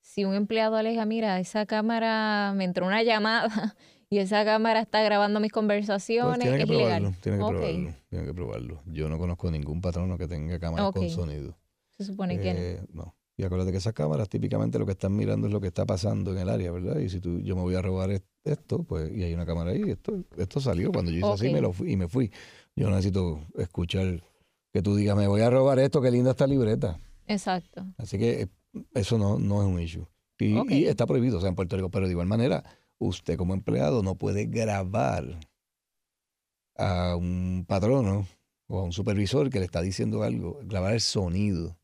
Si un empleado aleja, mira, esa cámara me entró una llamada y esa cámara está grabando mis pues conversaciones, tiene que es probarlo, Tiene que probarlo, tiene que probarlo. Yo no conozco ningún patrono que tenga cámaras con sonido. Se supone que eh, no. Y acuérdate que esas cámaras típicamente lo que están mirando es lo que está pasando en el área, ¿verdad? Y si tú, yo me voy a robar esto, pues, y hay una cámara ahí, esto, esto salió cuando yo hice así me lo fui, y me fui. Yo necesito escuchar que tú digas, me voy a robar esto, qué linda esta libreta. Exacto. Así que eh, eso no, no es un issue. Y, y, está prohibido, o sea, en Puerto Rico. Pero de igual manera, usted como empleado no puede grabar a un patrono o a un supervisor que le está diciendo algo, grabar el sonido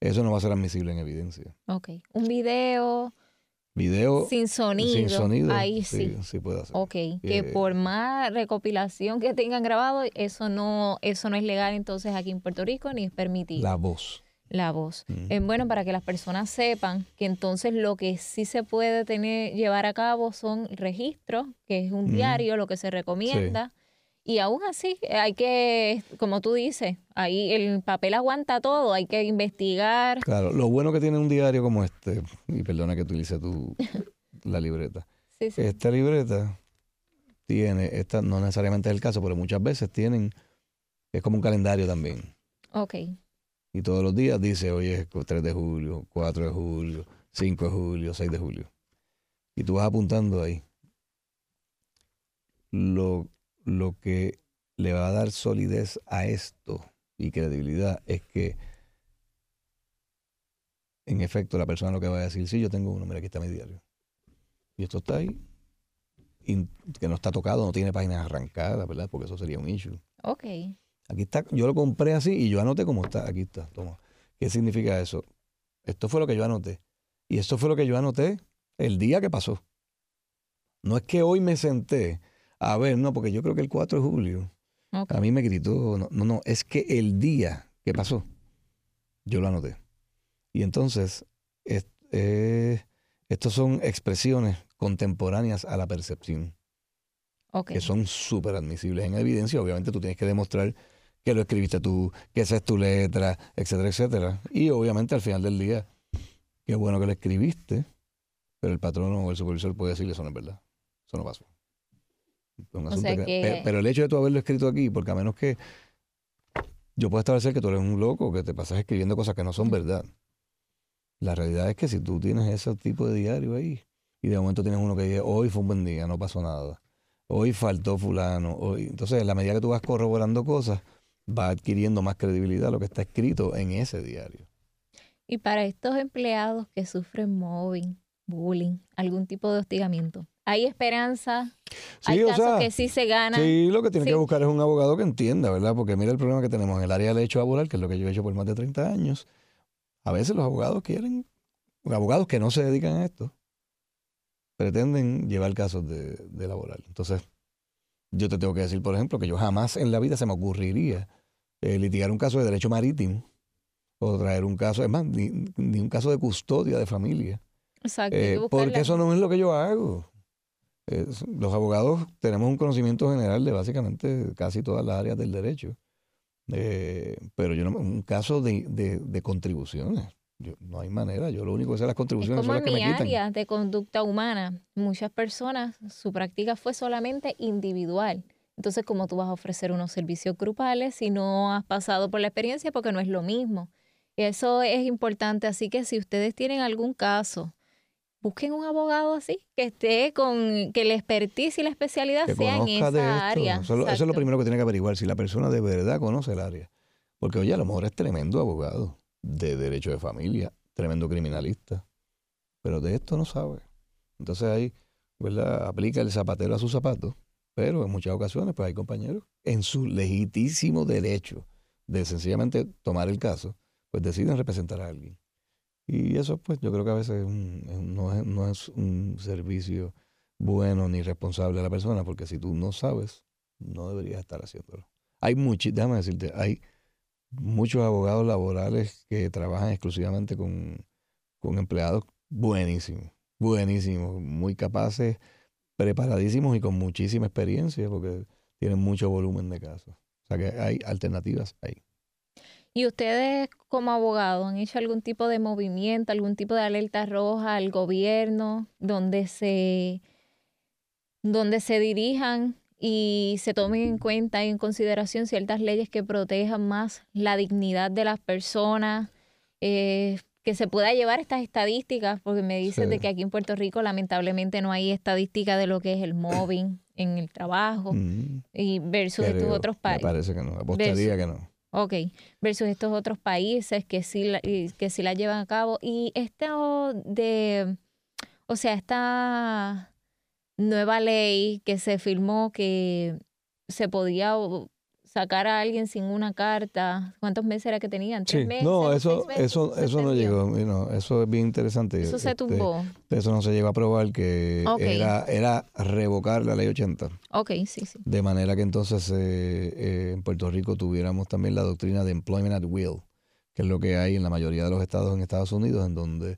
eso no va a ser admisible en evidencia. Ok. Un video. Video. Sin sonido. Sin sonido. Ahí sí. Sí, puede hacer. Ok. que por más recopilación que tengan grabado, eso no, eso no es legal entonces aquí en Puerto Rico ni es permitido. La voz. La voz. Es bueno para que las personas sepan que entonces lo que sí se puede tener, llevar a cabo son registros, que es un diario, lo que se recomienda. Y aún así, hay que, como tú dices, ahí el papel aguanta todo, hay que investigar. Claro, lo bueno que tiene un diario como este, y perdona que utilice tu, la libreta. Sí, sí. Esta libreta tiene, esta no necesariamente es el caso, pero muchas veces tienen, es como un calendario también. Ok. Y todos los días dice, hoy es 3 de julio, 4 de julio, 5 de julio, 6 de julio. Y tú vas apuntando ahí. Lo, lo que le va a dar solidez a esto y credibilidad es que, en efecto, la persona lo que va a decir, sí, yo tengo uno, mira, aquí está mi diario. Y esto está ahí, que no está tocado, no tiene páginas arrancadas, ¿verdad? Porque eso sería un issue. Ok. Aquí está, yo lo compré así y yo anoté cómo está. Aquí está, toma. ¿Qué significa eso? Esto fue lo que yo anoté. Y esto fue lo que yo anoté el día que pasó. No es que hoy me senté a ver, no, porque yo creo que el 4 de julio a mí me gritó, no, no, es que el día que pasó, yo lo anoté. Y entonces, eh, estos son expresiones contemporáneas a la percepción, que son súper admisibles en evidencia. Obviamente tú tienes que demostrar que lo escribiste tú, que esa es tu letra, etcétera, etcétera. Y obviamente al final del día, qué bueno que lo escribiste, pero el patrono o el supervisor puede decirle eso no es verdad. Eso no pasó pero el hecho de tú haberlo escrito aquí, porque a menos que yo pueda establecer que tú eres un loco, que te pasas escribiendo cosas que no son verdad. La realidad es que si tú tienes ese tipo de diario ahí, y de momento tienes uno que dice, hoy fue un buen día, no pasó nada. Hoy faltó fulano. Hoy... Entonces, en la medida que tú vas corroborando cosas, va adquiriendo más credibilidad lo que está escrito en ese diario. Y para estos empleados que sufren mobbing, bullying, algún tipo de hostigamiento, hay esperanza. hay casos que sí se ganan. Sí, lo que tiene que buscar es un abogado que entienda, ¿verdad? Porque mira el problema que tenemos en el área del hecho laboral, que es lo que yo he hecho por más de 30 años. A veces los abogados quieren, abogados que no se dedican a esto, pretenden llevar casos de, de laboral. Entonces, yo te tengo que decir, por ejemplo, que yo jamás en la vida se me ocurriría eh, litigar un caso de derecho marítimo o traer un caso, es más, ni, un caso de custodia de familia. Exacto. Eh, porque eso no es lo que yo hago los abogados tenemos un conocimiento general de básicamente casi todas las áreas del derecho. Eh, pero yo no, un caso de, de, contribuciones. no hay manera, yo lo único que sé las contribuciones es como son las mi área de conducta humana, muchas personas, su práctica fue solamente individual. Entonces, ¿cómo tú vas a ofrecer unos servicios grupales si no has pasado por la experiencia? Porque no es lo mismo. Eso es importante. Así que si ustedes tienen algún caso busquen un abogado así, que esté con, que la expertise y la especialidad sea en esa área. Eso, es lo primero que tiene que averiguar, si la persona de verdad conoce el área. Porque, oye, a lo mejor es tremendo abogado de derecho de familia, tremendo criminalista, pero de esto no sabe. Entonces ahí, ¿verdad? Aplica el zapatero a sus zapatos, pero en muchas ocasiones, pues hay compañeros en su legísimo derecho de sencillamente tomar el caso, pues deciden representar a alguien. Y eso, pues, yo creo que a veces no, es, no es un servicio bueno ni responsable a la persona, porque si tú no sabes, no deberías estar haciéndolo. Hay muchos, déjame decirte, hay muchos abogados laborales que trabajan exclusivamente con, con empleados buenísimos, buenísimos, muy capaces, preparadísimos y con muchísima experiencia porque tienen mucho volumen de casos. O sea que hay alternativas ahí. ¿Y ustedes como abogados han hecho algún tipo de movimiento, algún tipo de alerta roja al gobierno donde se, donde se dirijan y se tomen en cuenta y en consideración ciertas leyes que protejan más la dignidad de las personas, eh, que se pueda llevar estas estadísticas, porque me dicen de que aquí en Puerto Rico lamentablemente no hay estadística de lo que es el mobbing en el trabajo mm. y versus estos otros países. Me parece que no, apostaría que no. Ok, versus estos otros países que sí, la, que sí la llevan a cabo. Y esto de, o sea, esta nueva ley que se firmó que se podía sacar a alguien sin una carta. ¿Cuántos meses era que tenían? ¿Tres meses? No, eso, eso, eso no llegó. eso es bien interesante. Eso se este, tumbó. eso no se llegó a probar que era, era revocar la ley 80. Ok, sí, sí. De manera que entonces eh, eh, en Puerto Rico tuviéramos también la doctrina de employment at will, que es lo que hay en la mayoría de los estados en Estados Unidos, en donde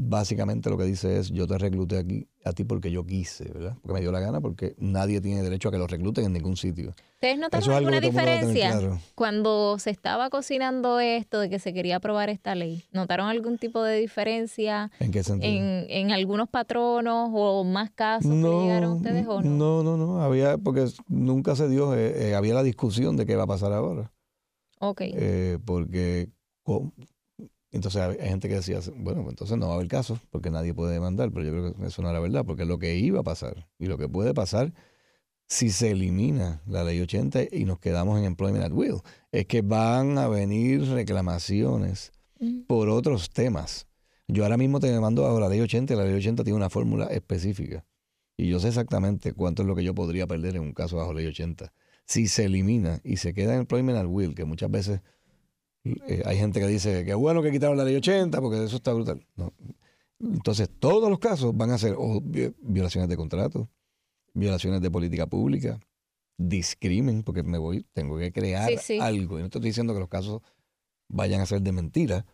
básicamente lo que dice es yo te recluté aquí a ti porque yo quise, ¿verdad? Porque me dio la gana, porque nadie tiene derecho a que lo recluten en ningún sitio. ¿Ustedes notaron alguna diferencia cuando se estaba cocinando esto de que se quería aprobar esta ley? ¿Notaron algún tipo de diferencia? ¿En qué sentido? En, algunos patronos o más casos no, que llegaron ustedes o no? No, no, no. Había, porque nunca se dio, eh, eh, había la discusión de qué va a pasar ahora. Ok. Eh, porque entonces hay gente que decía, bueno, pues entonces no va a haber caso porque nadie puede demandar, pero yo creo que eso no era verdad, porque lo que iba a pasar y lo que puede pasar si se elimina la ley 80 y nos quedamos en Employment at Will, es que van a venir reclamaciones por otros temas. Yo ahora mismo te mando a la ley 80 y la ley 80 tiene una fórmula específica. Y yo sé exactamente cuánto es lo que yo podría perder en un caso bajo ley 80. Si se elimina y se queda en Employment at Will, que muchas veces eh, hay gente que dice que bueno que quitaron la ley 80 porque eso está brutal. Entonces, todos los casos van a ser violaciones de contrato, violaciones de política pública, discrimen, porque me voy, tengo que crear algo. Y no estoy diciendo que los casos vayan a ser de mentira.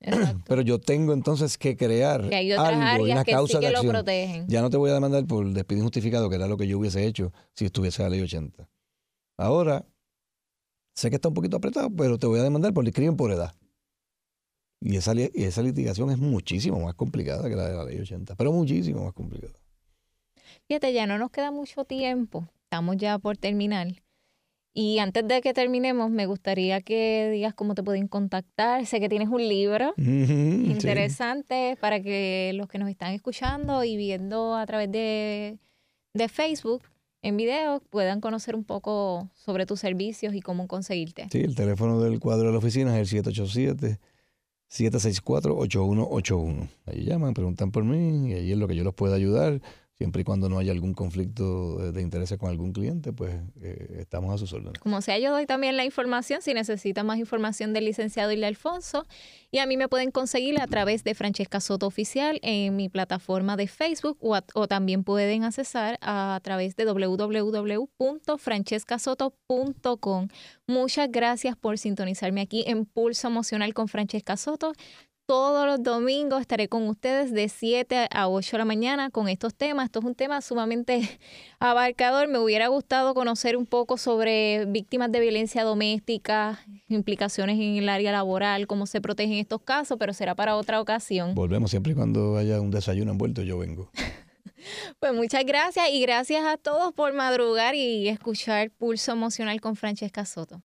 Pero yo tengo entonces que crear algo y una causa de acción. Ya no te voy a demandar por despido injustificado, que era lo que yo hubiese hecho si estuviese la ley 80. Ahora, Sé que está un poquito apretado, pero te voy a demandar por discrimen por edad. Y esa, y esa litigación es muchísimo más complicada que la de la ley 80, pero muchísimo más complicada. Fíjate, ya no nos queda mucho tiempo, estamos ya por terminar. Y antes de que terminemos, me gustaría que digas cómo te pueden contactar. Sé que tienes un libro interesante para que los que nos están escuchando y viendo a través de, de Facebook en video puedan conocer un poco sobre tus servicios y cómo conseguirte. Sí, el teléfono del cuadro de la oficina es el 787-764-8181. Ahí llaman, preguntan por mí y ahí es lo que yo los puedo ayudar. Siempre y cuando no haya algún conflicto de intereses con algún cliente, pues eh, estamos a sus órdenes. Como sea, yo doy también la información si necesita más información del licenciado Ile Alfonso. Y a mí me pueden conseguir a través de Francesca Soto Oficial en mi plataforma de Facebook o, también pueden accesar a, través de www.francescasoto.com. Muchas gracias por sintonizarme aquí en Pulso Emocional con Francesca Soto todos los domingos estaré con ustedes de 7 a 8 de la mañana con estos temas. Esto es un tema sumamente abarcador. Me hubiera gustado conocer un poco sobre víctimas de violencia doméstica, implicaciones en el área laboral, cómo se protegen estos casos, pero será para otra ocasión. Volvemos siempre y cuando haya un desayuno envuelto, yo vengo. Pues muchas gracias y gracias a todos por madrugar y escuchar Pulso Emocional con Francesca Soto.